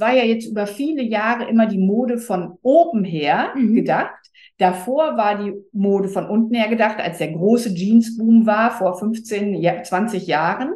war ja jetzt über viele Jahre immer die Mode von oben her mhm. gedacht. Davor war die Mode von unten her gedacht, als der große Jeansboom war, vor 15, 20 Jahren.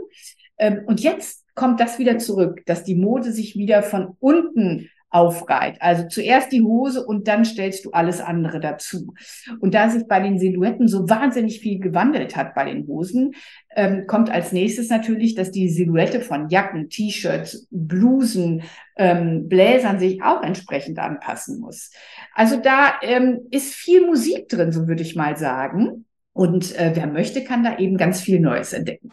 Ähm, und jetzt kommt das wieder zurück, dass die Mode sich wieder von unten aufreiht. Also zuerst die Hose und dann stellst du alles andere dazu. Und da sich bei den Silhouetten so wahnsinnig viel gewandelt hat bei den Hosen, ähm, kommt als nächstes natürlich, dass die Silhouette von Jacken, T-Shirts, Blusen, ähm, Bläsern sich auch entsprechend anpassen muss. Also da ähm, ist viel Musik drin, so würde ich mal sagen. Und äh, wer möchte, kann da eben ganz viel Neues entdecken.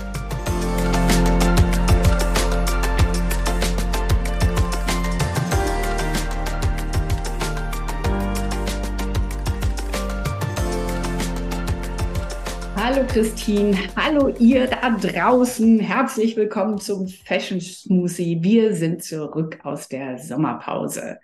Christine, hallo ihr da draußen. Herzlich willkommen zum Fashion Smoothie. Wir sind zurück aus der Sommerpause.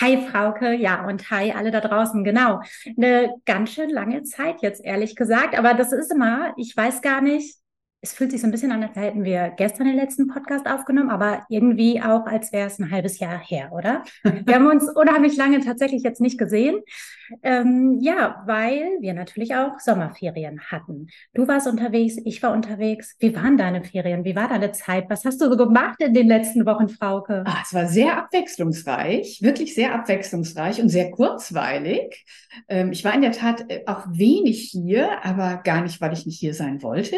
Hi Frauke, ja und hi alle da draußen. Genau, eine ganz schön lange Zeit jetzt ehrlich gesagt, aber das ist immer, ich weiß gar nicht, es fühlt sich so ein bisschen an, als hätten wir gestern den letzten Podcast aufgenommen, aber irgendwie auch, als wäre es ein halbes Jahr her, oder? Wir haben uns unheimlich lange tatsächlich jetzt nicht gesehen. Ähm, ja, weil wir natürlich auch Sommerferien hatten. Du warst unterwegs, ich war unterwegs. Wie waren deine Ferien? Wie war deine Zeit? Was hast du so gemacht in den letzten Wochen, Frauke? Ach, es war sehr abwechslungsreich, wirklich sehr abwechslungsreich und sehr kurzweilig. Ähm, ich war in der Tat äh, auch wenig hier, aber gar nicht, weil ich nicht hier sein wollte.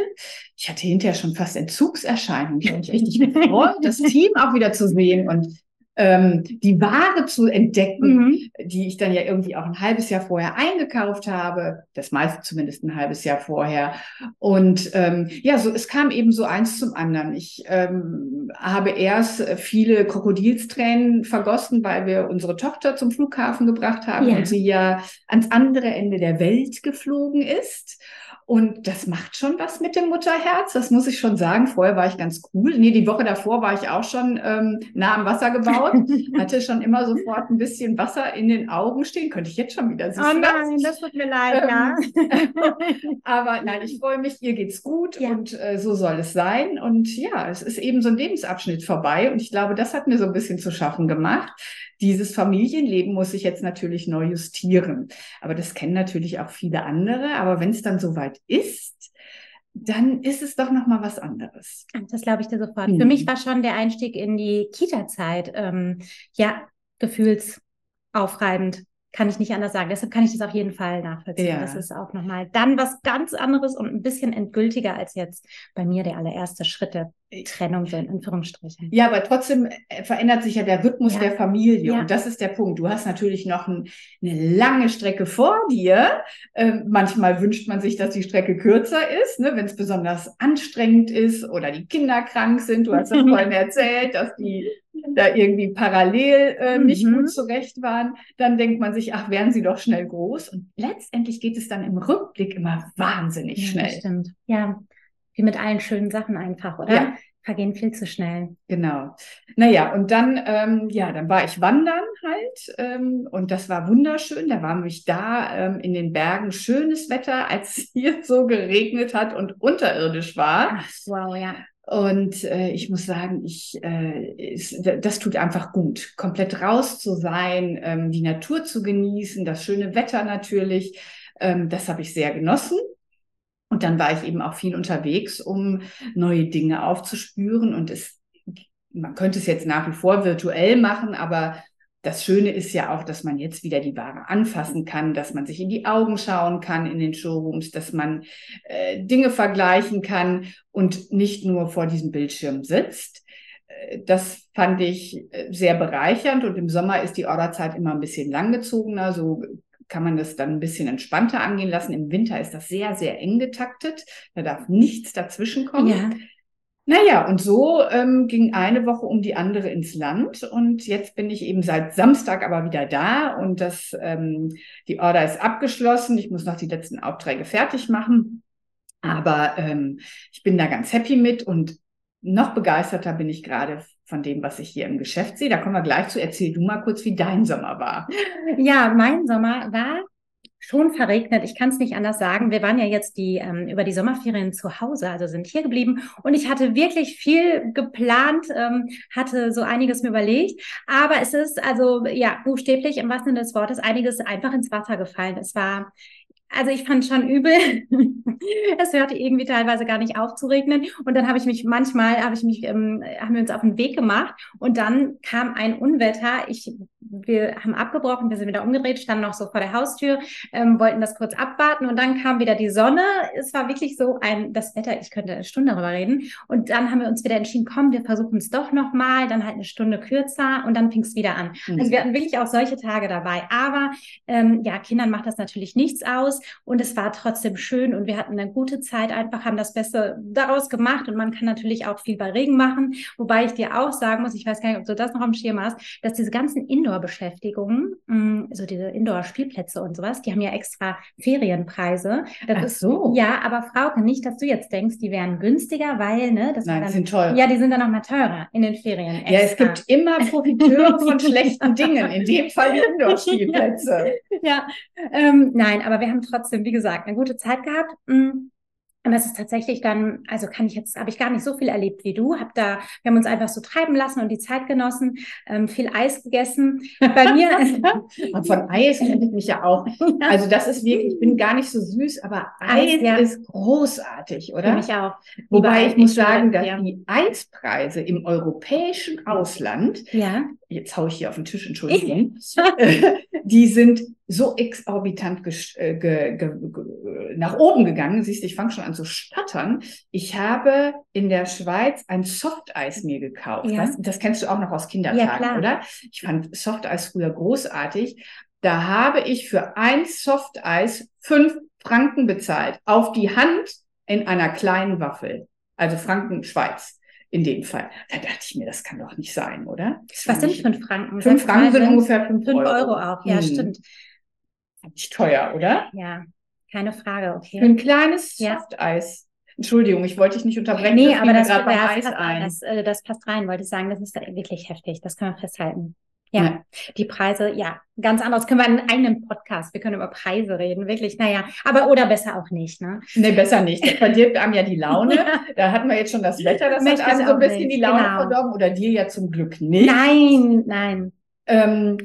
Ich hatte hinterher schon fast Entzugserscheinungen. Ich habe mich richtig gefreut, das Team auch wieder zu sehen und ähm, die Ware zu entdecken, mhm. die ich dann ja irgendwie auch ein halbes Jahr vorher eingekauft habe, das meiste zumindest ein halbes Jahr vorher. Und ähm, ja, so es kam eben so eins zum anderen. Ich ähm, habe erst viele Krokodilstränen vergossen, weil wir unsere Tochter zum Flughafen gebracht haben ja. und sie ja ans andere Ende der Welt geflogen ist. Und das macht schon was mit dem Mutterherz, das muss ich schon sagen. Vorher war ich ganz cool. Nee, die Woche davor war ich auch schon ähm, nah am Wasser gebaut, hatte schon immer sofort ein bisschen Wasser in den Augen stehen. Könnte ich jetzt schon wieder sehen. Oh nein, das tut mir leid, ähm, ja. aber nein, ich freue mich, ihr geht's gut ja. und äh, so soll es sein. Und ja, es ist eben so ein Lebensabschnitt vorbei. Und ich glaube, das hat mir so ein bisschen zu schaffen gemacht. Dieses Familienleben muss ich jetzt natürlich neu justieren. Aber das kennen natürlich auch viele andere. Aber wenn es dann soweit ist, dann ist es doch noch mal was anderes. Das glaube ich dir sofort. Hm. Für mich war schon der Einstieg in die Kita-Zeit ähm, ja gefühlsaufreibend kann ich nicht anders sagen. Deshalb kann ich das auf jeden Fall nachvollziehen. Ja. Das ist auch nochmal dann was ganz anderes und ein bisschen endgültiger als jetzt bei mir der allererste Schritt der Trennung so in Anführungsstrichen. Ja, aber trotzdem äh, verändert sich ja der Rhythmus ja. der Familie. Ja. Und das ist der Punkt. Du hast natürlich noch ein, eine lange Strecke vor dir. Ähm, manchmal wünscht man sich, dass die Strecke kürzer ist, ne, wenn es besonders anstrengend ist oder die Kinder krank sind. Du hast ja vorhin erzählt, dass die da irgendwie parallel äh, nicht mhm. gut zurecht waren, dann denkt man sich, ach, werden sie doch schnell groß. Und letztendlich geht es dann im Rückblick immer wahnsinnig ja, schnell. stimmt. Ja, wie mit allen schönen Sachen einfach, oder? Ja. Vergehen viel zu schnell. Genau. Naja, und dann, ähm, ja, dann war ich wandern halt ähm, und das war wunderschön. Da war mich da ähm, in den Bergen schönes Wetter, als es hier so geregnet hat und unterirdisch war. Ach, wow, ja. Und äh, ich muss sagen, ich, äh, ist, das tut einfach gut, komplett raus zu sein, ähm, die Natur zu genießen, das schöne Wetter natürlich. Ähm, das habe ich sehr genossen. Und dann war ich eben auch viel unterwegs, um neue Dinge aufzuspüren. Und es, man könnte es jetzt nach wie vor virtuell machen, aber das Schöne ist ja auch, dass man jetzt wieder die Ware anfassen kann, dass man sich in die Augen schauen kann in den Showrooms, dass man äh, Dinge vergleichen kann und nicht nur vor diesem Bildschirm sitzt. Äh, das fand ich äh, sehr bereichernd und im Sommer ist die Orderzeit immer ein bisschen langgezogener. So kann man das dann ein bisschen entspannter angehen lassen. Im Winter ist das sehr, sehr eng getaktet. Da darf nichts dazwischen kommen. Ja. Naja, und so ähm, ging eine Woche um die andere ins Land und jetzt bin ich eben seit Samstag aber wieder da und das, ähm, die Order ist abgeschlossen. Ich muss noch die letzten Aufträge fertig machen, aber ähm, ich bin da ganz happy mit und noch begeisterter bin ich gerade von dem, was ich hier im Geschäft sehe. Da kommen wir gleich zu. Erzähl du mal kurz, wie dein Sommer war. Ja, mein Sommer war schon verregnet. Ich kann es nicht anders sagen. Wir waren ja jetzt die ähm, über die Sommerferien zu Hause, also sind hier geblieben und ich hatte wirklich viel geplant, ähm, hatte so einiges mir überlegt. Aber es ist also ja buchstäblich im wahrsten Sinne des Wortes einiges einfach ins Wasser gefallen. Es war also ich fand schon übel. es hörte irgendwie teilweise gar nicht auf zu regnen. Und dann habe ich mich manchmal, habe ich mich, ähm, haben wir uns auf den Weg gemacht und dann kam ein Unwetter. Ich, wir haben abgebrochen, wir sind wieder umgedreht, standen noch so vor der Haustür, ähm, wollten das kurz abwarten und dann kam wieder die Sonne. Es war wirklich so ein, das Wetter, ich könnte eine Stunde darüber reden. Und dann haben wir uns wieder entschieden, komm, wir versuchen es doch nochmal, dann halt eine Stunde kürzer und dann fing es wieder an. Mhm. Also wir hatten wirklich auch solche Tage dabei. Aber ähm, ja, Kindern macht das natürlich nichts aus und es war trotzdem schön und wir hatten eine gute Zeit, einfach haben das Beste daraus gemacht und man kann natürlich auch viel bei Regen machen, wobei ich dir auch sagen muss, ich weiß gar nicht, ob du das noch am Schirm hast, dass diese ganzen Indoor-Beschäftigungen, mm, so diese Indoor-Spielplätze und sowas, die haben ja extra Ferienpreise. Das Ach so. Ist, ja, aber Frauke, nicht, dass du jetzt denkst, die wären günstiger, weil, ne, das Nein, dann, sind teuer. Ja, die sind dann noch mal teurer in den Ferien. Extra. Ja, es gibt immer Profiteure von schlechten Dingen, in dem Fall die Indoor-Spielplätze. ja, ähm, nein, aber wir haben trotzdem, wie gesagt, eine gute Zeit gehabt. Mm. Und das ist tatsächlich dann, also kann ich jetzt, habe ich gar nicht so viel erlebt wie du. Hab da, wir haben uns einfach so treiben lassen und die Zeit genossen, ähm, viel Eis gegessen. Bei mir. und von Eis kenne ich mich ja auch. Also das ist wirklich, ich bin gar nicht so süß, aber Eis, Eis ja. ist großartig, oder? Für mich auch. Wobei ich muss sagen, dass ja. die Eispreise im europäischen Ausland, ja. Jetzt haue ich hier auf den Tisch, Entschuldigung, die sind so exorbitant äh, ge, ge, ge, nach oben gegangen. Siehst du, ich fange schon an zu stottern. Ich habe in der Schweiz ein Softeis mir gekauft. Ja. Das, das, kennst du auch noch aus Kindertagen, ja, oder? Ich fand Softeis früher großartig. Da habe ich für ein Softeis fünf Franken bezahlt. Auf die Hand in einer kleinen Waffel. Also Franken Schweiz in dem Fall. Da dachte ich mir, das kann doch nicht sein, oder? Was sind fünf Franken? Fünf Franken sind ungefähr fünf, fünf Euro. Euro auch, ja, hm. stimmt. Nicht teuer, oder? Ja, keine Frage, okay. Für ein kleines ja. Softeis. Entschuldigung, ich wollte dich nicht unterbrechen. Nee, das aber das, das, Eis ein. Das, äh, das passt rein, wollte ich sagen. Das ist wirklich heftig. Das können wir festhalten. Ja, ja, die Preise, ja, ganz anders. Können wir einen eigenen Podcast, wir können über Preise reden, wirklich, naja, aber oder besser auch nicht, ne? Nee, besser nicht. Das verdirbt einem ja die Laune. Da hatten wir jetzt schon das Wetter, das Möchte hat einem so ein bisschen nicht. die Laune genau. verdorben oder dir ja zum Glück nicht. Nein, nein. Ähm,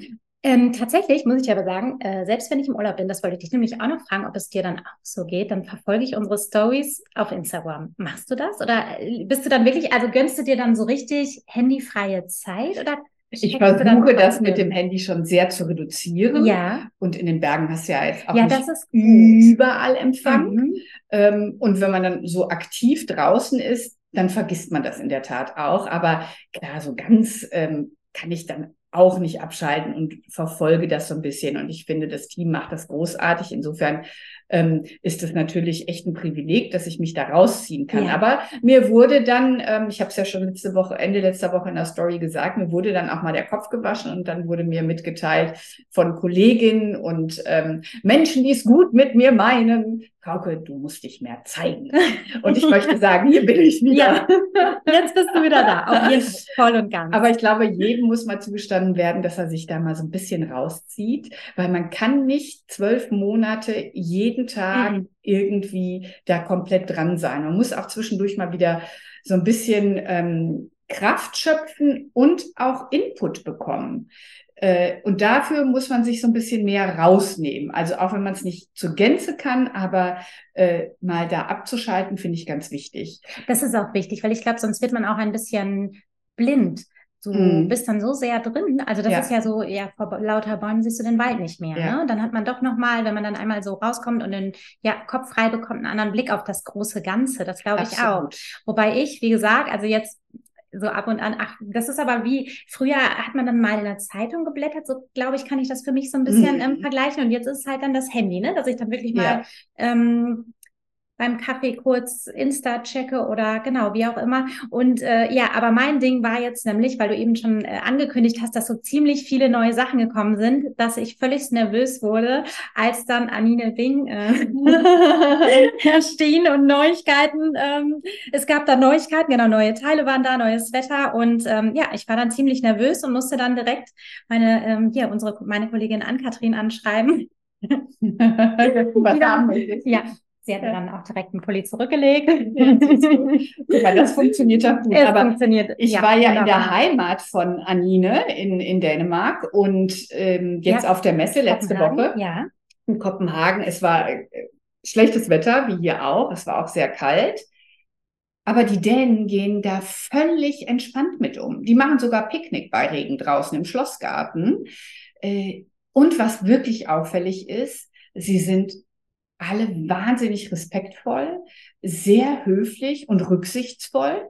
ähm, tatsächlich muss ich aber sagen, äh, selbst wenn ich im Urlaub bin, das wollte ich dich nämlich auch noch fragen, ob es dir dann auch so geht, dann verfolge ich unsere Stories auf Instagram. Machst du das? Oder äh, bist du dann wirklich, also gönnst du dir dann so richtig handyfreie Zeit oder ich versuche das mit dem Handy schon sehr zu reduzieren. Ja. Und in den Bergen hast du ja jetzt auch ja, überall Empfang. Mhm. Ähm, und wenn man dann so aktiv draußen ist, dann vergisst man das in der Tat auch. Aber klar, so ganz ähm, kann ich dann auch nicht abschalten und verfolge das so ein bisschen. Und ich finde, das Team macht das großartig. Insofern ähm, ist es natürlich echt ein Privileg, dass ich mich da rausziehen kann. Ja. Aber mir wurde dann, ähm, ich habe es ja schon letzte Woche, Ende letzter Woche in der Story gesagt, mir wurde dann auch mal der Kopf gewaschen und dann wurde mir mitgeteilt von Kolleginnen und ähm, Menschen, die es gut mit mir meinen, Frauke, du musst dich mehr zeigen. Und ich möchte sagen, hier bin ich wieder. Ja, jetzt bist du wieder da, auf jeden Fall, voll und ganz. Aber ich glaube, jedem muss mal zugestanden werden, dass er sich da mal so ein bisschen rauszieht, weil man kann nicht zwölf Monate jeden Tag mhm. irgendwie da komplett dran sein. Man muss auch zwischendurch mal wieder so ein bisschen ähm, Kraft schöpfen und auch Input bekommen. Äh, und dafür muss man sich so ein bisschen mehr rausnehmen. Also auch wenn man es nicht zur Gänze kann, aber äh, mal da abzuschalten, finde ich ganz wichtig. Das ist auch wichtig, weil ich glaube, sonst wird man auch ein bisschen blind. Du mm. bist dann so sehr drin. Also das ja. ist ja so, ja, vor lauter Bäumen siehst du den Wald nicht mehr. Ja. Ne? Dann hat man doch nochmal, wenn man dann einmal so rauskommt und den ja, Kopf frei bekommt, einen anderen Blick auf das große Ganze. Das glaube ich auch. Wobei ich, wie gesagt, also jetzt so ab und an, ach, das ist aber wie, früher hat man dann mal in der Zeitung geblättert, so glaube ich, kann ich das für mich so ein bisschen mhm. ähm, vergleichen. Und jetzt ist es halt dann das Handy, ne? Dass ich dann wirklich mal ja. ähm, beim Kaffee kurz Insta checke oder genau, wie auch immer. Und äh, ja, aber mein Ding war jetzt nämlich, weil du eben schon äh, angekündigt hast, dass so ziemlich viele neue Sachen gekommen sind, dass ich völlig nervös wurde, als dann Anine Bing äh, erschien und Neuigkeiten. Ähm, es gab da Neuigkeiten, genau, neue Teile waren da, neues Wetter und ähm, ja, ich war dann ziemlich nervös und musste dann direkt meine, ähm, hier, unsere, meine Kollegin Ann-Kathrin anschreiben. Wir? Ja, Sie hat ja. dann auch direkt einen Pulli zurückgelegt. Ja, das funktioniert doch gut. Es Aber funktioniert. ich ja, war ja wunderbar. in der Heimat von Anine in, in Dänemark und ähm, jetzt ja. auf der Messe letzte Woche in Kopenhagen. Es war äh, schlechtes Wetter, wie hier auch. Es war auch sehr kalt. Aber die Dänen gehen da völlig entspannt mit um. Die machen sogar Picknick bei Regen draußen im Schlossgarten. Äh, und was wirklich auffällig ist, sie sind alle wahnsinnig respektvoll, sehr höflich und rücksichtsvoll.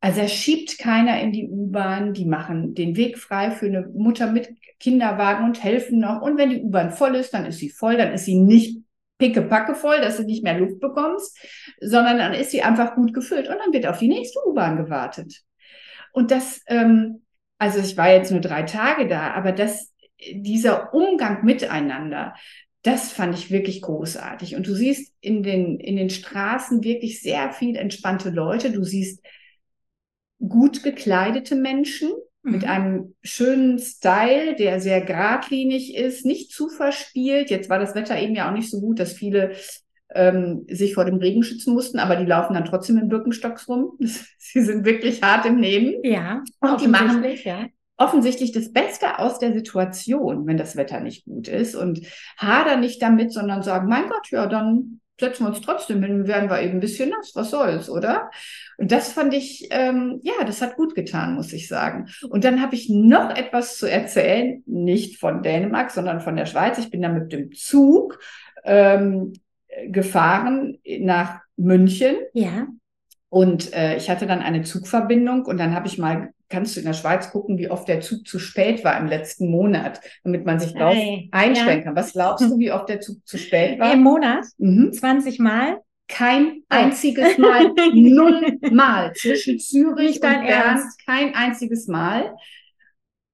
Also er schiebt keiner in die U-Bahn, die machen den Weg frei für eine Mutter mit Kinderwagen und helfen noch. Und wenn die U-Bahn voll ist, dann ist sie voll, dann ist sie nicht pickepacke voll, dass du nicht mehr Luft bekommst, sondern dann ist sie einfach gut gefüllt und dann wird auf die nächste U-Bahn gewartet. Und das, ähm, also ich war jetzt nur drei Tage da, aber das, dieser Umgang miteinander, das fand ich wirklich großartig. Und du siehst in den, in den Straßen wirklich sehr viel entspannte Leute. Du siehst gut gekleidete Menschen mhm. mit einem schönen Style, der sehr geradlinig ist, nicht zu verspielt. Jetzt war das Wetter eben ja auch nicht so gut, dass viele ähm, sich vor dem Regen schützen mussten, aber die laufen dann trotzdem in Birkenstocks rum. Sie sind wirklich hart im Nehmen. Ja, und die machen, ja offensichtlich das Beste aus der Situation, wenn das Wetter nicht gut ist und hader nicht damit, sondern sagen, mein Gott, ja, dann setzen wir uns trotzdem hin, werden wir eben ein bisschen nass, was soll's, oder? Und das fand ich, ähm, ja, das hat gut getan, muss ich sagen. Und dann habe ich noch etwas zu erzählen, nicht von Dänemark, sondern von der Schweiz. Ich bin da mit dem Zug ähm, gefahren nach München. Ja. Und äh, ich hatte dann eine Zugverbindung und dann habe ich mal kannst du in der Schweiz gucken, wie oft der Zug zu spät war im letzten Monat, damit man sich darauf einstellen ja. kann. Was glaubst du, wie oft der Zug zu spät war? Im Monat? Mhm. 20 Mal? Kein einziges Mal, null Mal zwischen Zürich und Bern, Ernst. kein einziges Mal.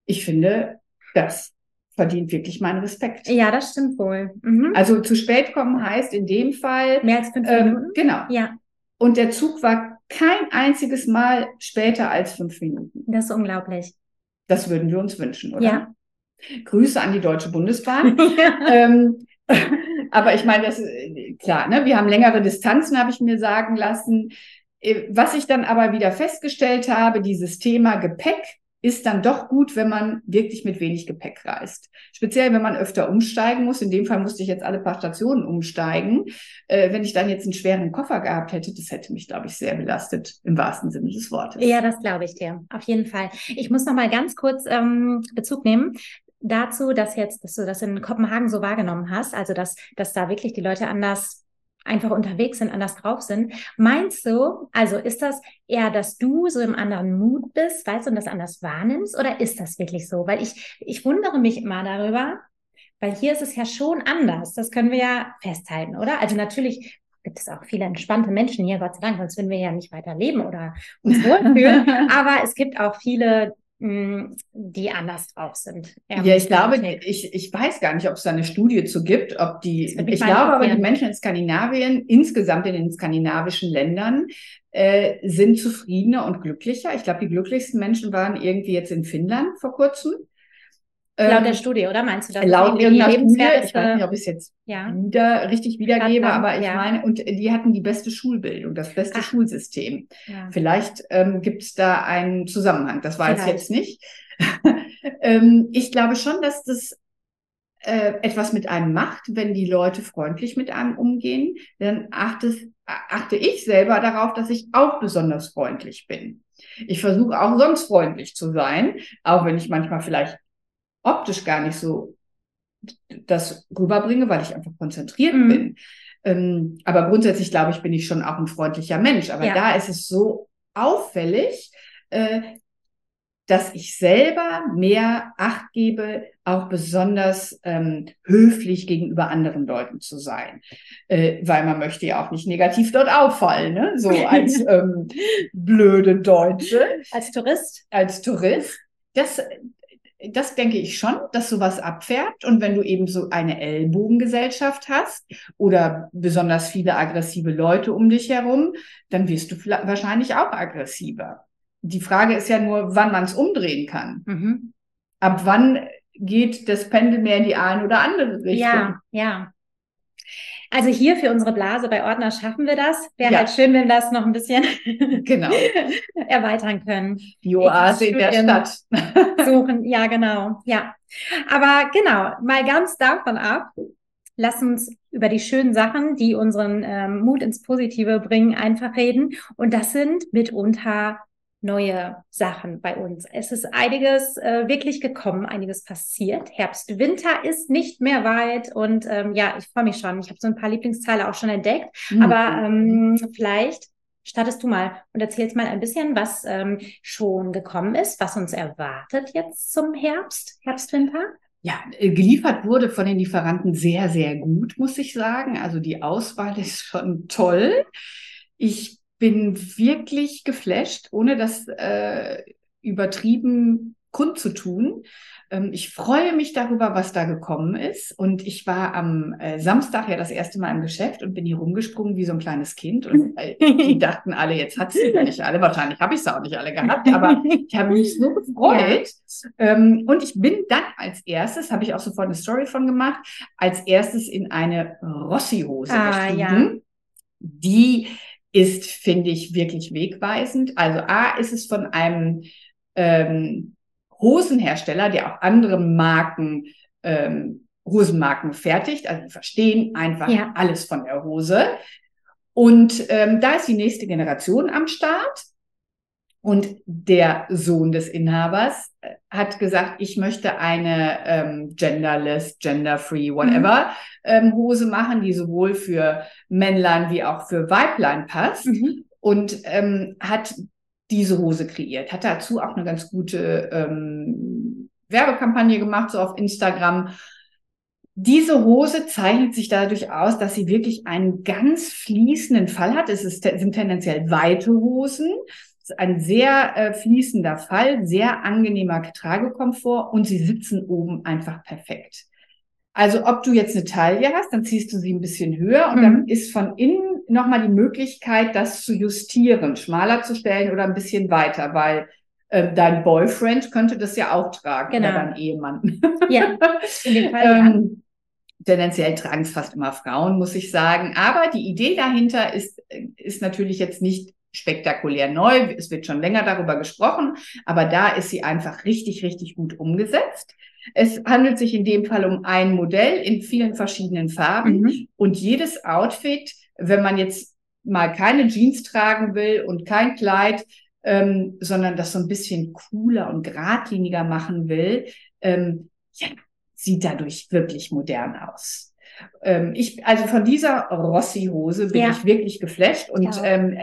Ich finde, das verdient wirklich meinen Respekt. Ja, das stimmt wohl. Mhm. Also zu spät kommen heißt in dem Fall mehr als fünf ähm, Minuten. Genau. Ja. Und der Zug war kein einziges Mal später als fünf Minuten. Das ist unglaublich. Das würden wir uns wünschen, oder? Ja. Grüße an die Deutsche Bundesbahn. ähm, aber ich meine, das ist klar, ne? wir haben längere Distanzen, habe ich mir sagen lassen. Äh, was ich dann aber wieder festgestellt habe, dieses Thema Gepäck ist dann doch gut, wenn man wirklich mit wenig Gepäck reist. Speziell, wenn man öfter umsteigen muss. In dem Fall musste ich jetzt alle paar Stationen umsteigen. Äh, wenn ich dann jetzt einen schweren Koffer gehabt hätte, das hätte mich, glaube ich, sehr belastet, im wahrsten Sinne des Wortes. Ja, das glaube ich dir. Auf jeden Fall. Ich muss noch mal ganz kurz ähm, Bezug nehmen dazu, dass jetzt, dass du das in Kopenhagen so wahrgenommen hast, also dass, dass da wirklich die Leute anders einfach unterwegs sind, anders drauf sind. Meinst du, also ist das eher, dass du so im anderen Mut bist, weißt du, und das anders wahrnimmst, oder ist das wirklich so? Weil ich, ich wundere mich immer darüber, weil hier ist es ja schon anders. Das können wir ja festhalten, oder? Also natürlich gibt es auch viele entspannte Menschen hier, Gott sei Dank, sonst würden wir ja nicht weiter leben oder uns wohlfühlen. Aber es gibt auch viele, die anders drauf sind. Ja, ich glaube, ich, ich weiß gar nicht, ob es da eine Studie zu gibt, ob die, ich glaube aber, die Menschen in Skandinavien, insgesamt in den skandinavischen Ländern, äh, sind zufriedener und glücklicher. Ich glaube, die glücklichsten Menschen waren irgendwie jetzt in Finnland vor kurzem. Laut der ähm, Studie, oder meinst du das? Laut irgendeiner Studie, ich weiß nicht, ob ich es jetzt ja. wieder, richtig wiedergebe, Plattform, aber ich ja. meine, und die hatten die beste Schulbildung, das beste Ach. Schulsystem. Ja. Vielleicht ähm, gibt es da einen Zusammenhang, das weiß ich jetzt nicht. ähm, ich glaube schon, dass das äh, etwas mit einem macht, wenn die Leute freundlich mit einem umgehen, dann achte, achte ich selber darauf, dass ich auch besonders freundlich bin. Ich versuche auch sonst freundlich zu sein, auch wenn ich manchmal vielleicht optisch gar nicht so das rüberbringe, weil ich einfach konzentriert mhm. bin. Ähm, aber grundsätzlich glaube ich, bin ich schon auch ein freundlicher Mensch. Aber ja. da ist es so auffällig, äh, dass ich selber mehr Acht gebe, auch besonders ähm, höflich gegenüber anderen Leuten zu sein. Äh, weil man möchte ja auch nicht negativ dort auffallen, ne? so als ähm, blöde Deutsche. Als Tourist? Als Tourist. Das, das denke ich schon, dass sowas abfärbt. Und wenn du eben so eine Ellbogengesellschaft hast oder besonders viele aggressive Leute um dich herum, dann wirst du wahrscheinlich auch aggressiver. Die Frage ist ja nur, wann man es umdrehen kann. Mhm. Ab wann geht das Pendel mehr in die eine oder andere Richtung? Ja, ja. Also hier für unsere Blase bei Ordner schaffen wir das. Wäre ja. halt schön, wenn wir das noch ein bisschen genau. erweitern können. Die Oase in der Stadt. suchen, ja, genau. Ja. Aber genau, mal ganz davon ab. Lass uns über die schönen Sachen, die unseren ähm, Mut ins Positive bringen, einfach reden. Und das sind mitunter neue Sachen bei uns. Es ist einiges äh, wirklich gekommen, einiges passiert. Herbst, Winter ist nicht mehr weit und ähm, ja, ich freue mich schon. Ich habe so ein paar Lieblingsteile auch schon entdeckt, mhm. aber ähm, vielleicht startest du mal und erzählst mal ein bisschen, was ähm, schon gekommen ist, was uns erwartet jetzt zum Herbst, Herbst, Winter. Ja, äh, geliefert wurde von den Lieferanten sehr, sehr gut, muss ich sagen. Also die Auswahl ist schon toll. Ich bin wirklich geflasht, ohne das äh, übertrieben kundzutun. Ähm, ich freue mich darüber, was da gekommen ist. Und ich war am äh, Samstag ja das erste Mal im Geschäft und bin hier rumgesprungen wie so ein kleines Kind. Und äh, die dachten alle, jetzt hat sie nicht alle. Wahrscheinlich habe ich sie auch nicht alle gehabt, aber ich habe mich so gefreut. Ja. Ähm, und ich bin dann als erstes, habe ich auch sofort eine Story von gemacht, als erstes in eine Rossi-Hose ah, gestiegen. Ja. Die ist, finde ich, wirklich wegweisend. Also A ist es von einem ähm, Hosenhersteller, der auch andere Marken, ähm, Hosenmarken fertigt. Also die verstehen einfach ja. alles von der Hose. Und ähm, da ist die nächste Generation am Start. Und der Sohn des Inhabers äh, hat gesagt, ich möchte eine ähm, genderless, genderfree, whatever mhm. ähm, Hose machen, die sowohl für Männlein wie auch für Weiblein passt. Mhm. Und ähm, hat diese Hose kreiert. Hat dazu auch eine ganz gute ähm, Werbekampagne gemacht, so auf Instagram. Diese Hose zeichnet sich dadurch aus, dass sie wirklich einen ganz fließenden Fall hat. Es ist, sind tendenziell weite Hosen ein sehr äh, fließender Fall, sehr angenehmer Tragekomfort und sie sitzen oben einfach perfekt. Also ob du jetzt eine Taille hast, dann ziehst du sie ein bisschen höher und mhm. dann ist von innen nochmal die Möglichkeit, das zu justieren, schmaler zu stellen oder ein bisschen weiter, weil äh, dein Boyfriend könnte das ja auch tragen genau. oder dein Ehemann. Ja, in dem Fall, ähm, tendenziell tragen es fast immer Frauen, muss ich sagen. Aber die Idee dahinter ist, ist natürlich jetzt nicht spektakulär neu. Es wird schon länger darüber gesprochen, aber da ist sie einfach richtig, richtig gut umgesetzt. Es handelt sich in dem Fall um ein Modell in vielen verschiedenen Farben mhm. und jedes Outfit, wenn man jetzt mal keine Jeans tragen will und kein Kleid, ähm, sondern das so ein bisschen cooler und geradliniger machen will, ähm, ja, sieht dadurch wirklich modern aus. Ähm, ich, also von dieser Rossi-Hose bin ja. ich wirklich geflasht und ja. ähm,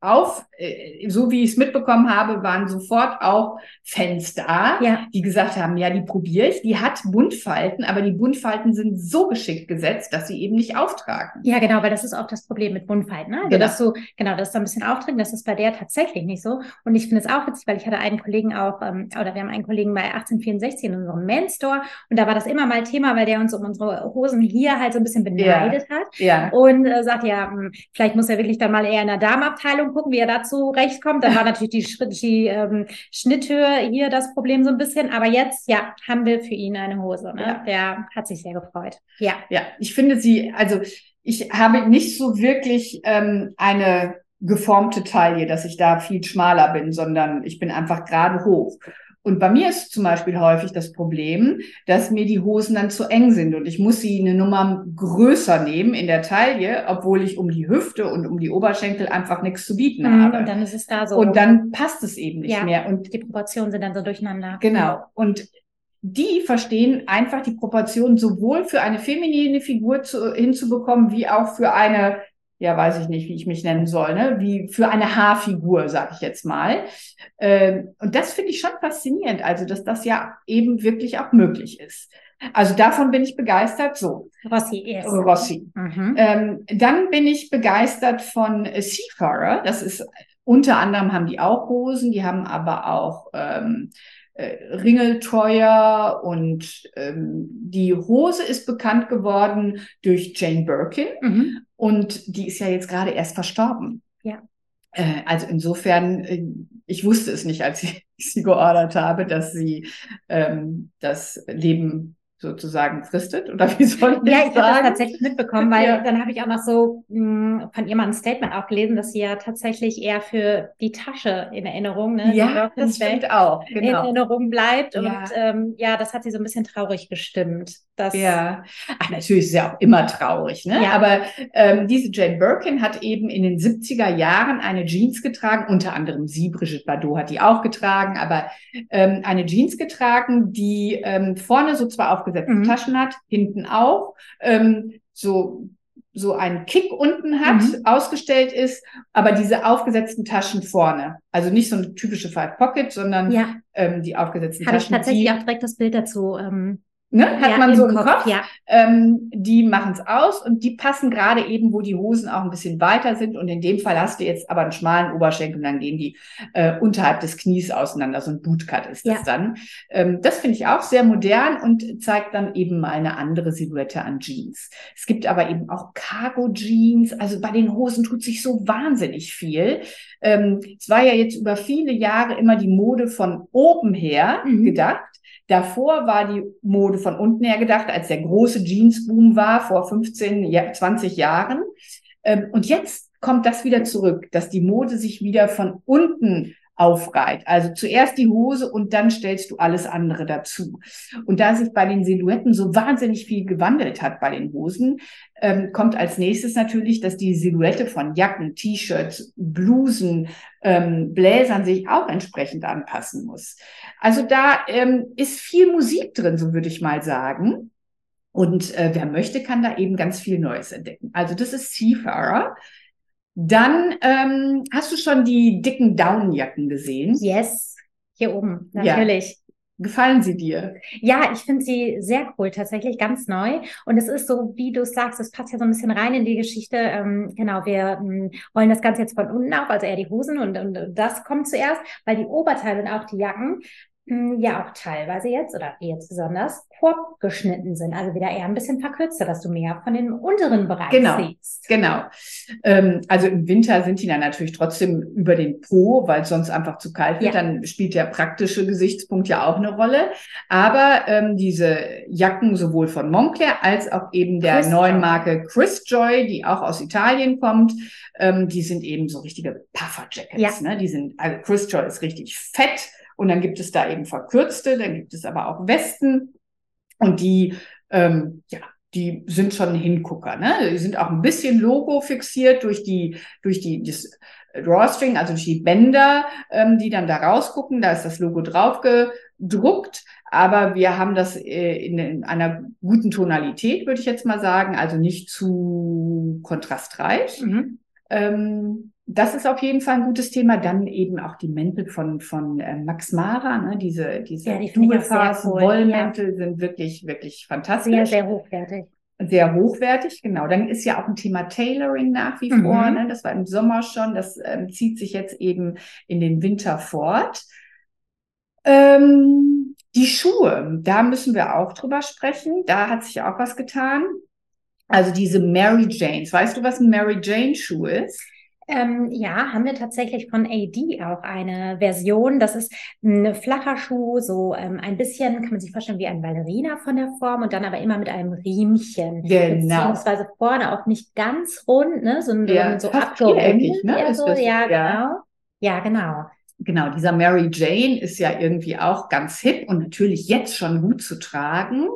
auf, äh, so wie ich es mitbekommen habe, waren sofort auch Fans da, ja. die gesagt haben, ja, die probiere ich. Die hat Buntfalten, aber die Buntfalten sind so geschickt gesetzt, dass sie eben nicht auftragen. Ja, genau, weil das ist auch das Problem mit Buntfalten. Ne? Also, genau. dass du, genau, das ist ein bisschen auftragen, das ist bei der tatsächlich nicht so. Und ich finde es auch witzig, weil ich hatte einen Kollegen auch, ähm, oder wir haben einen Kollegen bei 1864 in unserem Man-Store und da war das immer mal Thema, weil der uns um unsere Hosen hier halt so ein bisschen beneidet ja. hat. Ja. Und äh, sagt ja, hm, vielleicht muss er wirklich dann mal eher in der Damenabteilung und gucken, wie er dazu rechtkommt. Dann war natürlich die, die ähm, Schnitthöhe hier das Problem so ein bisschen. Aber jetzt, ja, haben wir für ihn eine Hose. Ne? Ja. Der hat sich sehr gefreut. Ja. Ja, ich finde sie, also ich habe nicht so wirklich ähm, eine geformte Taille, dass ich da viel schmaler bin, sondern ich bin einfach gerade hoch. Und bei mir ist zum Beispiel häufig das Problem, dass mir die Hosen dann zu eng sind und ich muss sie eine Nummer größer nehmen in der Taille, obwohl ich um die Hüfte und um die Oberschenkel einfach nichts zu bieten mhm, habe. Und dann ist es da so. Und dann passt es eben nicht ja, mehr. Und die Proportionen sind dann so durcheinander. Genau. Und die verstehen einfach die Proportionen sowohl für eine feminine Figur zu, hinzubekommen, wie auch für eine ja, weiß ich nicht, wie ich mich nennen soll, ne? wie für eine Haarfigur, sag ich jetzt mal. Ähm, und das finde ich schon faszinierend, also dass das ja eben wirklich auch möglich ist. Also davon bin ich begeistert. So. Rossi, yes. Rossi. Mhm. Ähm, dann bin ich begeistert von Seafarer. Das ist unter anderem haben die auch Hosen, die haben aber auch ähm, äh, Ringeltreuer und ähm, die Hose ist bekannt geworden durch Jane Birkin mhm. und die ist ja jetzt gerade erst verstorben. Ja. Äh, also insofern, äh, ich wusste es nicht, als ich sie geordert habe, dass sie ähm, das Leben sozusagen fristet oder wie soll ich Ja, ich habe das tatsächlich mitbekommen, weil ja. dann habe ich auch noch so mh, hm, von ihr mal ein Statement auch gelesen, dass sie ja tatsächlich eher für die Tasche in Erinnerung, ne, ja, das stimmt auch, genau. in Erinnerung bleibt ja. und ähm, ja, das hat sie so ein bisschen traurig gestimmt. Dass, ja, ach natürlich ist sie auch immer traurig, ne? Ja. Aber ähm, diese Jane Birkin hat eben in den 70er Jahren eine Jeans getragen, unter anderem sie, Brigitte Bardot hat die auch getragen, aber ähm, eine Jeans getragen, die ähm, vorne so zwar auf aufgesetzte mhm. Taschen hat, hinten auch, ähm, so so einen Kick unten hat, mhm. ausgestellt ist, aber diese aufgesetzten Taschen vorne. Also nicht so eine typische Five Pocket, sondern ja. ähm, die aufgesetzten Habe Taschen. Habe ich tatsächlich auch direkt das Bild dazu. Ähm, Ne? Hat ja, man so im Kopf. Kopf. Ja. Ähm, die machen es aus und die passen gerade eben, wo die Hosen auch ein bisschen weiter sind. Und in dem Fall hast du jetzt aber einen schmalen Oberschenkel und dann gehen die äh, unterhalb des Knies auseinander. So ein Bootcut ist das ja. dann. Ähm, das finde ich auch sehr modern und zeigt dann eben mal eine andere Silhouette an Jeans. Es gibt aber eben auch Cargo-Jeans. Also bei den Hosen tut sich so wahnsinnig viel. Ähm, es war ja jetzt über viele Jahre immer die Mode von oben her mhm. gedacht. Davor war die Mode von unten her gedacht, als der große Jeansboom war, vor 15, 20 Jahren. Ähm, und jetzt kommt das wieder zurück, dass die Mode sich wieder von unten aufreiht. Also zuerst die Hose und dann stellst du alles andere dazu. Und da sich bei den Silhouetten so wahnsinnig viel gewandelt hat bei den Hosen, ähm, kommt als nächstes natürlich, dass die Silhouette von Jacken, T-Shirts, Blusen, ähm, Bläsern sich auch entsprechend anpassen muss. Also da ähm, ist viel Musik drin, so würde ich mal sagen. Und äh, wer möchte, kann da eben ganz viel Neues entdecken. Also das ist Seafarer. Dann ähm, hast du schon die dicken Daunenjacken gesehen? Yes, hier oben, natürlich. Ja. Gefallen sie dir? Ja, ich finde sie sehr cool, tatsächlich ganz neu. Und es ist so, wie du sagst, es passt ja so ein bisschen rein in die Geschichte. Ähm, genau, wir ähm, rollen das Ganze jetzt von unten auf, also eher die Hosen und, und das kommt zuerst, weil die Oberteile und auch die Jacken ja auch teilweise jetzt oder jetzt besonders vorgeschnitten sind, also wieder eher ein bisschen verkürzter, dass du mehr von den unteren Bereich genau, siehst. Genau. Ähm, also im Winter sind die dann natürlich trotzdem über den Po, weil es sonst einfach zu kalt wird. Ja. Dann spielt der praktische Gesichtspunkt ja auch eine Rolle. Aber ähm, diese Jacken sowohl von Moncler als auch eben der Chris neuen Marke Chris Joy, die auch aus Italien kommt, ähm, die sind eben so richtige Puffer-Jackets. Ja. Ne? Die sind, also Chris Joy ist richtig fett und dann gibt es da eben verkürzte, dann gibt es aber auch Westen. Und die, ähm, ja, die sind schon Hingucker. Ne? Die sind auch ein bisschen Logo fixiert durch die, durch die, das Drawstring, also durch die Bänder, ähm, die dann da rausgucken. Da ist das Logo drauf gedruckt. Aber wir haben das äh, in, in einer guten Tonalität, würde ich jetzt mal sagen, also nicht zu kontrastreich. Mhm. Ähm, das ist auf jeden Fall ein gutes Thema. Dann eben auch die Mäntel von, von äh, Max Mara, ne? diese, diese ja, die Dualfasen, cool. Wollmäntel ja. sind wirklich, wirklich fantastisch. Sehr, sehr hochwertig. Sehr hochwertig, genau. Dann ist ja auch ein Thema Tailoring nach wie mhm. vor. Ne? Das war im Sommer schon. Das ähm, zieht sich jetzt eben in den Winter fort. Ähm, die Schuhe, da müssen wir auch drüber sprechen. Da hat sich auch was getan. Also diese Mary Janes. Weißt du, was ein Mary Jane Schuh ist? Ähm, ja, haben wir tatsächlich von AD auch eine Version. Das ist ein flacher Schuh, so ähm, ein bisschen, kann man sich vorstellen, wie ein Ballerina von der Form und dann aber immer mit einem Riemchen. Genau. Beziehungsweise vorne auch nicht ganz rund, ne, sondern ja, so abgerundet. Ne? So. Ja, ja, genau. Ja, genau genau, dieser Mary Jane ist ja irgendwie auch ganz hip und natürlich jetzt schon gut zu tragen.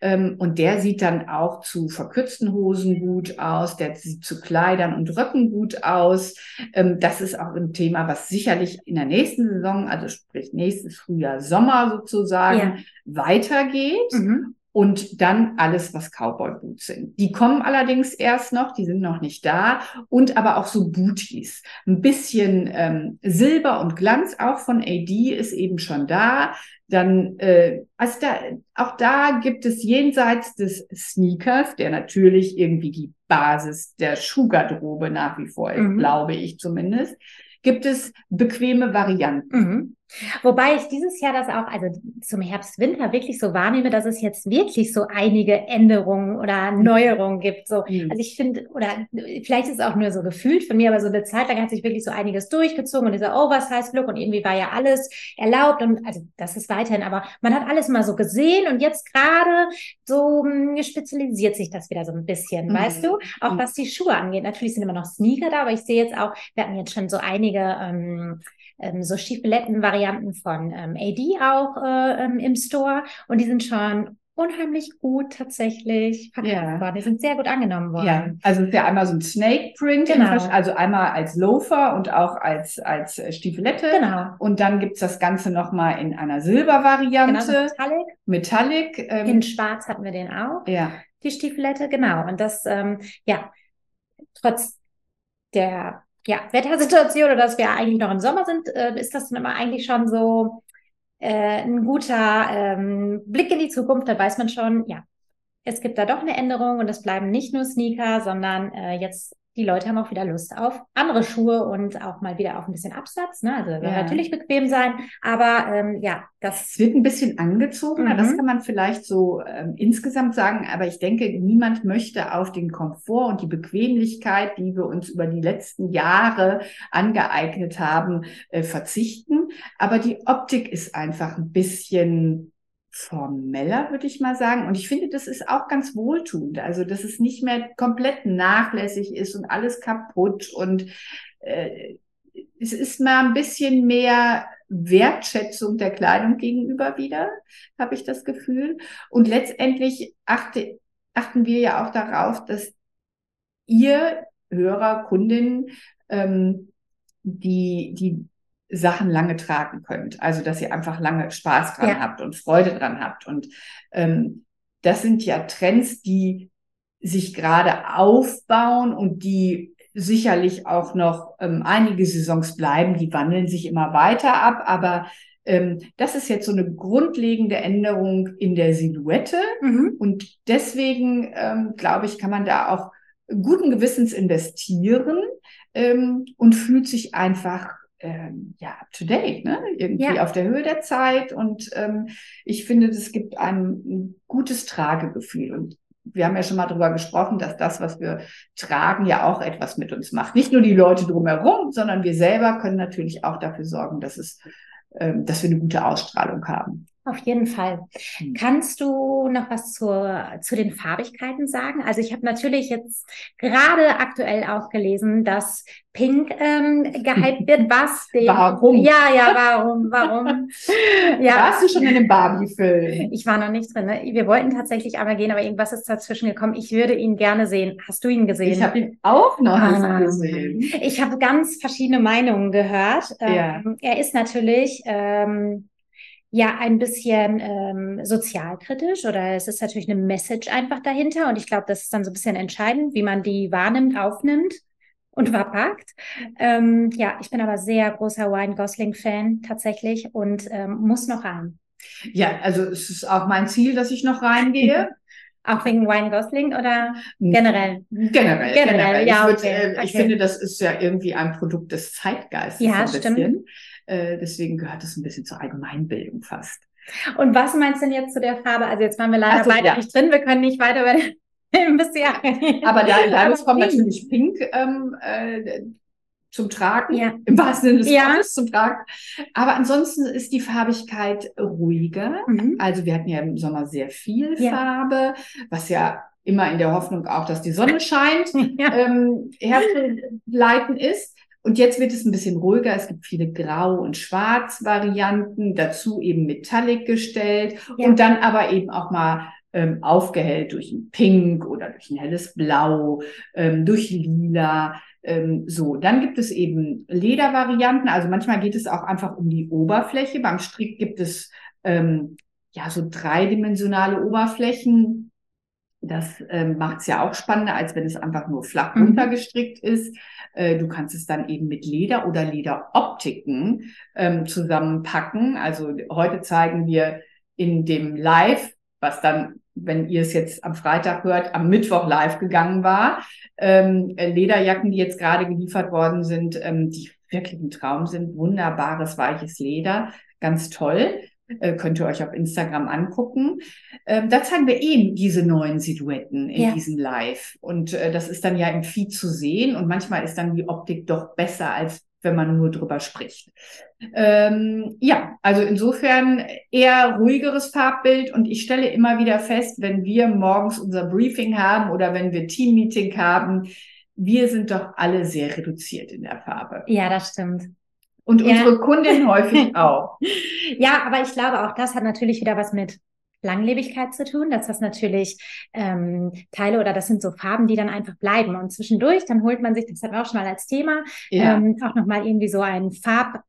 Ähm, und der sieht dann auch zu verkürzten Hosen gut aus, der sieht zu Kleidern und Röcken gut aus. Ähm, das ist auch ein Thema, was sicherlich in der nächsten Saison, also sprich nächstes Frühjahr, Sommer sozusagen, ja. weitergeht. Mhm. Und dann alles, was Cowboy Boots sind. Die kommen allerdings erst noch, die sind noch nicht da und aber auch so Booties. Ein bisschen ähm, Silber und Glanz auch von AD ist eben schon da. Dann, äh, also da, auch da gibt es jenseits des Sneakers, der natürlich irgendwie die Basis der Schuhgarderobe nach wie vor ist, mhm. glaube ich zumindest, gibt es bequeme Varianten. Mhm. Wobei ich dieses Jahr das auch, also zum Herbst, Winter wirklich so wahrnehme, dass es jetzt wirklich so einige Änderungen oder Neuerungen gibt. So, mhm. also ich finde, oder vielleicht ist es auch nur so gefühlt von mir, aber so eine Zeit lang hat sich wirklich so einiges durchgezogen und dieser Oversize-Look und irgendwie war ja alles erlaubt und also das ist weiterhin, aber man hat alles mal so gesehen und jetzt gerade so mh, hm, spezialisiert sich das wieder so ein bisschen, mhm. weißt du? Auch mhm. was die Schuhe angeht. Natürlich sind immer noch Sneaker da, aber ich sehe jetzt auch, wir hatten jetzt schon so einige ähm, ähm, so Stiefeletten-Varianten von ähm, AD auch äh, ähm, im Store und die sind schon unheimlich gut tatsächlich verkauft worden. Die sind sehr gut angenommen worden. Ja, also es ist ja einmal so ein Snake Print, genau. also einmal als Loafer und auch als, als Stiefelette. Genau. Und dann gibt's das Ganze nochmal in einer Silbervariante. Genau, Metallic. Metallic. Ähm, in Schwarz hatten wir den auch. Ja. Die Stiefelette, genau. Und das, ähm, ja, trotz der ja, Wettersituation oder dass wir eigentlich noch im Sommer sind, äh, ist das dann immer eigentlich schon so äh, ein guter ähm, Blick in die Zukunft. Da weiß man schon, ja, es gibt da doch eine Änderung und es bleiben nicht nur Sneaker, sondern äh, jetzt die Leute haben auch wieder Lust auf andere Schuhe und auch mal wieder auf ein bisschen Absatz. Ne? Also ja. natürlich bequem sein, aber ähm, ja, das es wird ein bisschen angezogener. Mhm. Das kann man vielleicht so ähm, insgesamt sagen. Aber ich denke, niemand möchte auf den Komfort und die Bequemlichkeit, die wir uns über die letzten Jahre angeeignet haben, äh, verzichten. Aber die Optik ist einfach ein bisschen formeller, würde ich mal sagen. Und ich finde, das ist auch ganz wohltuend. Also, dass es nicht mehr komplett nachlässig ist und alles kaputt. Und äh, es ist mal ein bisschen mehr Wertschätzung der Kleidung gegenüber wieder, habe ich das Gefühl. Und letztendlich achte, achten wir ja auch darauf, dass ihr Hörer, Kundinnen, ähm, die, die Sachen lange tragen könnt. Also, dass ihr einfach lange Spaß dran ja. habt und Freude dran habt. Und ähm, das sind ja Trends, die sich gerade aufbauen und die sicherlich auch noch ähm, einige Saisons bleiben. Die wandeln sich immer weiter ab, aber ähm, das ist jetzt so eine grundlegende Änderung in der Silhouette. Mhm. Und deswegen, ähm, glaube ich, kann man da auch guten Gewissens investieren ähm, und fühlt sich einfach ähm, ja, up to date, ne? irgendwie ja. auf der Höhe der Zeit. Und ähm, ich finde, es gibt ein, ein gutes Tragegefühl. Und wir haben ja schon mal darüber gesprochen, dass das, was wir tragen, ja auch etwas mit uns macht. Nicht nur die Leute drumherum, sondern wir selber können natürlich auch dafür sorgen, dass es, ähm, dass wir eine gute Ausstrahlung haben. Auf jeden Fall. Hm. Kannst du noch was zur, zu den Farbigkeiten sagen? Also ich habe natürlich jetzt gerade aktuell auch gelesen, dass Pink ähm, gehypt wird. Was? Den, warum? Ja, ja, warum? Warum? ja. Warst du schon in dem Barbie-Film? Ich war noch nicht drin. Ne? Wir wollten tatsächlich aber gehen, aber irgendwas ist dazwischen gekommen. Ich würde ihn gerne sehen. Hast du ihn gesehen? Ich habe ihn auch noch ah. nicht gesehen. Ich habe ganz verschiedene Meinungen gehört. Ja. Ähm, er ist natürlich... Ähm, ja ein bisschen ähm, sozialkritisch oder es ist natürlich eine Message einfach dahinter und ich glaube, das ist dann so ein bisschen entscheidend, wie man die wahrnimmt, aufnimmt und verpackt. Ähm, ja, ich bin aber sehr großer Wine Gosling Fan tatsächlich und ähm, muss noch rein. Ja, also es ist auch mein Ziel, dass ich noch reingehe. Auch wegen Wine Gosling oder generell? Generell. Generell, generell. ja. Ich, würd, äh, okay. ich finde, das ist ja irgendwie ein Produkt des Zeitgeistes. Ja, stimmt. Äh, deswegen gehört es ein bisschen zur Allgemeinbildung fast. Und was meinst du denn jetzt zu der Farbe? Also jetzt waren wir leider so, beide ja. nicht drin, wir können nicht weiter über den Film bis ja. Aber da, da kommt natürlich Pink ähm, äh, zum Tragen, ja. im wahrsten Sinne des ja. Wortes zum Tragen. Aber ansonsten ist die Farbigkeit ruhiger. Mhm. Also wir hatten ja im Sommer sehr viel ja. Farbe, was ja immer in der Hoffnung auch, dass die Sonne scheint, ja. ähm, herzuleiten ist. Und jetzt wird es ein bisschen ruhiger. Es gibt viele Grau- und Schwarz-Varianten, dazu eben Metallic gestellt ja. und dann aber eben auch mal ähm, aufgehellt durch ein Pink oder durch ein helles Blau, ähm, durch Lila. Ähm, so, dann gibt es eben Ledervarianten. Also manchmal geht es auch einfach um die Oberfläche. Beim Strick gibt es ähm, ja so dreidimensionale Oberflächen. Das ähm, macht es ja auch spannender, als wenn es einfach nur flach Mhm. runtergestrickt ist. Äh, du kannst es dann eben mit Leder oder Lederoptiken ähm, zusammenpacken. Also heute zeigen wir in dem Live, was dann, wenn ihr es jetzt am Freitag hört, am Mittwoch live gegangen war, ähm, äh, Lederjacken, die jetzt gerade geliefert worden sind, ähm, die wirklich ein Traum sind. Wunderbares, weiches Leder. Ganz toll. Äh, könnt ihr euch auf Instagram angucken. Ähm, da zeigen wir eben diese neuen Silhouetten in Ja. diesem Live. Und äh, das ist dann ja im Feed zu sehen. Und manchmal ist dann die Optik doch besser, als wenn man nur drüber spricht. Ähm, ja, also insofern eher ruhigeres Farbbild. Und ich stelle immer wieder fest, wenn wir morgens unser Briefing haben oder wenn wir Teammeeting haben, wir sind doch alle sehr reduziert in der Farbe. Ja, das stimmt. Und Ja. unsere Kundin häufig auch. Ja, aber ich glaube, auch das hat natürlich wieder was mit Langlebigkeit zu tun, dass das natürlich ähm, Teile oder das sind so Farben, die dann einfach bleiben. Und zwischendurch, dann holt man sich, das hatten wir auch schon mal als Thema, Ja, ähm, auch nochmal irgendwie so einen Farb,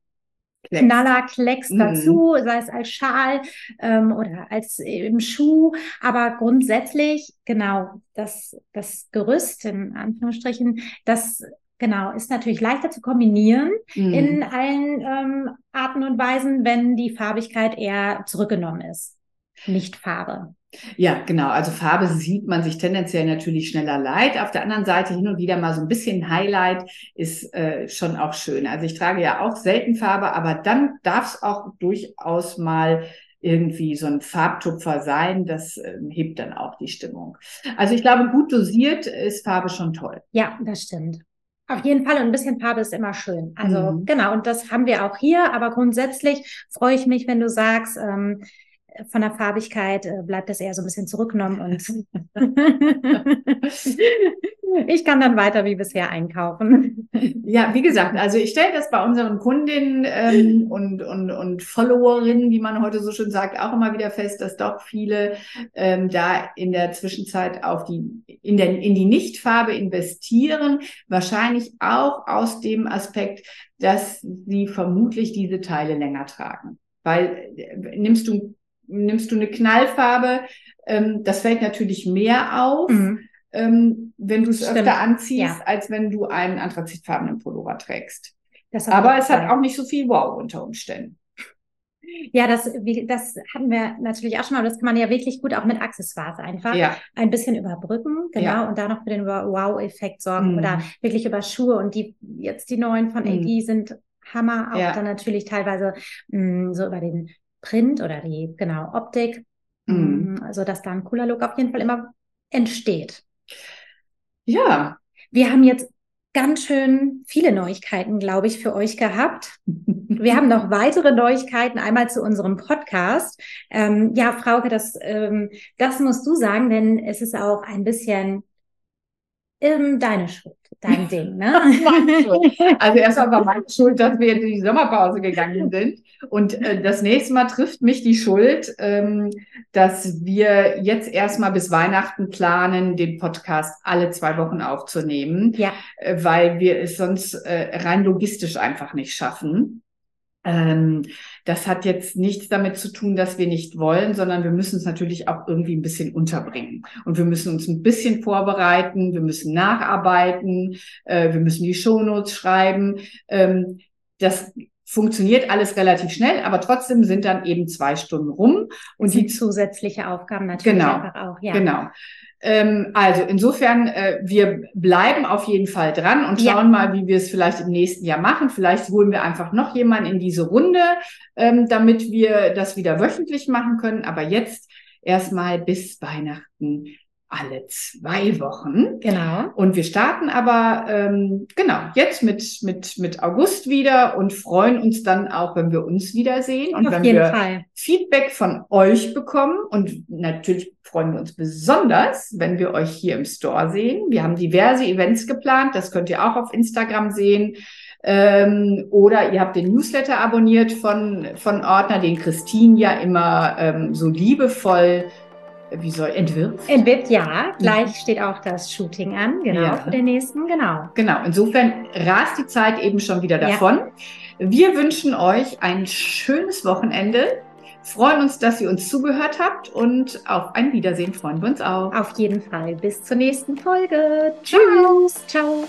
Klecks. Knallerklecks Mhm. dazu, sei es als Schal ähm, oder als im Schuh. Aber grundsätzlich, genau, das, das Gerüst in Anführungsstrichen, das genau ist natürlich leichter zu kombinieren Mhm. in allen ähm, Arten und Weisen, wenn die Farbigkeit eher zurückgenommen ist. Nicht Farbe. Ja, genau. Also Farbe sieht man sich tendenziell natürlich schneller leid. Auf der anderen Seite hin und wieder mal so ein bisschen Highlight ist äh, schon auch schön. Also ich trage ja auch selten Farbe, aber dann darf es auch durchaus mal irgendwie so ein Farbtupfer sein. Das ähm, hebt dann auch die Stimmung. Also ich glaube, gut dosiert ist Farbe schon toll. Ja, das stimmt. Auf jeden Fall. Und ein bisschen Farbe ist immer schön. Also Mhm. genau, und das haben wir auch hier. Aber grundsätzlich freue ich mich, wenn du sagst, ähm, von der Farbigkeit äh, bleibt das eher so ein bisschen zurückgenommen und ich kann dann weiter wie bisher einkaufen. Ja, wie gesagt, also ich stelle das bei unseren Kundinnen ähm, und, und, und Followerinnen, wie man heute so schön sagt, auch immer wieder fest, dass doch viele ähm, da in der Zwischenzeit auf die, in, der, in die Nichtfarbe investieren. Wahrscheinlich auch aus dem Aspekt, dass sie vermutlich diese Teile länger tragen. Weil äh, nimmst du, nimmst du eine Knallfarbe, ähm, das fällt natürlich mehr auf Mhm. ähm, wenn du es öfter anziehst, Ja. als wenn du einen anthrazitfarbenen Pullover trägst. Aber es hat auch nicht so viel Wow unter Umständen. Ja, das, wie, das hatten wir natürlich auch schon mal. aber Das kann man ja wirklich gut auch mit Accessoires einfach Ja, ein bisschen überbrücken, genau, Ja. und da noch für den Wow-Effekt sorgen Mhm. oder wirklich über Schuhe und die jetzt die neuen von Mhm. AD sind Hammer, auch Ja. dann natürlich teilweise mh, so über den Print oder die genau Optik, Mhm. mh, so dass da ein cooler Look auf jeden Fall immer entsteht. ja. Wir haben jetzt ganz schön viele Neuigkeiten, glaube ich, für euch gehabt. Wir haben noch weitere Neuigkeiten, einmal zu unserem Podcast. Ähm, ja, Frauke, das, ähm, das musst du sagen, denn es ist auch ein bisschen ähm, deine Schuld, dein Ding, ne? Also erstmal war meine Schuld, dass wir in die Sommerpause gegangen sind. Und äh, das nächste Mal trifft mich die Schuld, ähm, dass wir jetzt erstmal bis Weihnachten planen, den Podcast alle zwei Wochen aufzunehmen. Ja, äh, weil wir es sonst äh, rein logistisch einfach nicht schaffen. Ähm, das hat jetzt nichts damit zu tun, dass wir nicht wollen, sondern wir müssen es natürlich auch irgendwie ein bisschen unterbringen. Und wir müssen uns ein bisschen vorbereiten, wir müssen nacharbeiten, äh, wir müssen die Shownotes schreiben. Ähm, das funktioniert alles relativ schnell, aber trotzdem sind dann eben zwei Stunden rum. und die zusätzliche Aufgaben natürlich Genau. einfach auch, ja. Genau. Ähm, also insofern, äh, wir bleiben auf jeden Fall dran und Ja. schauen mal, wie wir es vielleicht im nächsten Jahr machen. Vielleicht holen wir einfach noch jemanden in diese Runde, ähm, damit wir das wieder wöchentlich machen können. Aber jetzt erstmal bis Weihnachten alle zwei Wochen. Genau. Und wir starten aber ähm, genau jetzt mit, mit, mit August wieder und freuen uns dann auch, wenn wir uns wiedersehen und Auf wenn jeden wir Fall. Feedback von euch bekommen. Und natürlich freuen wir uns besonders, wenn wir euch hier im Store sehen. Wir haben diverse Events geplant, das könnt ihr auch auf Instagram sehen. Ähm, oder ihr habt den Newsletter abonniert von, von Ordner, den Christine ja immer ähm, so liebevoll, wie soll, entwirft. Entwirft, ja. Gleich steht auch das Shooting an, genau, Ja. für den nächsten, genau. Genau, insofern rast die Zeit eben schon wieder Ja. davon. Wir wünschen euch ein schönes Wochenende. freuen uns, dass ihr uns zugehört habt und auf ein Wiedersehen freuen wir uns auch. Auf jeden Fall. Bis zur nächsten Folge. Tschüss. Ciao.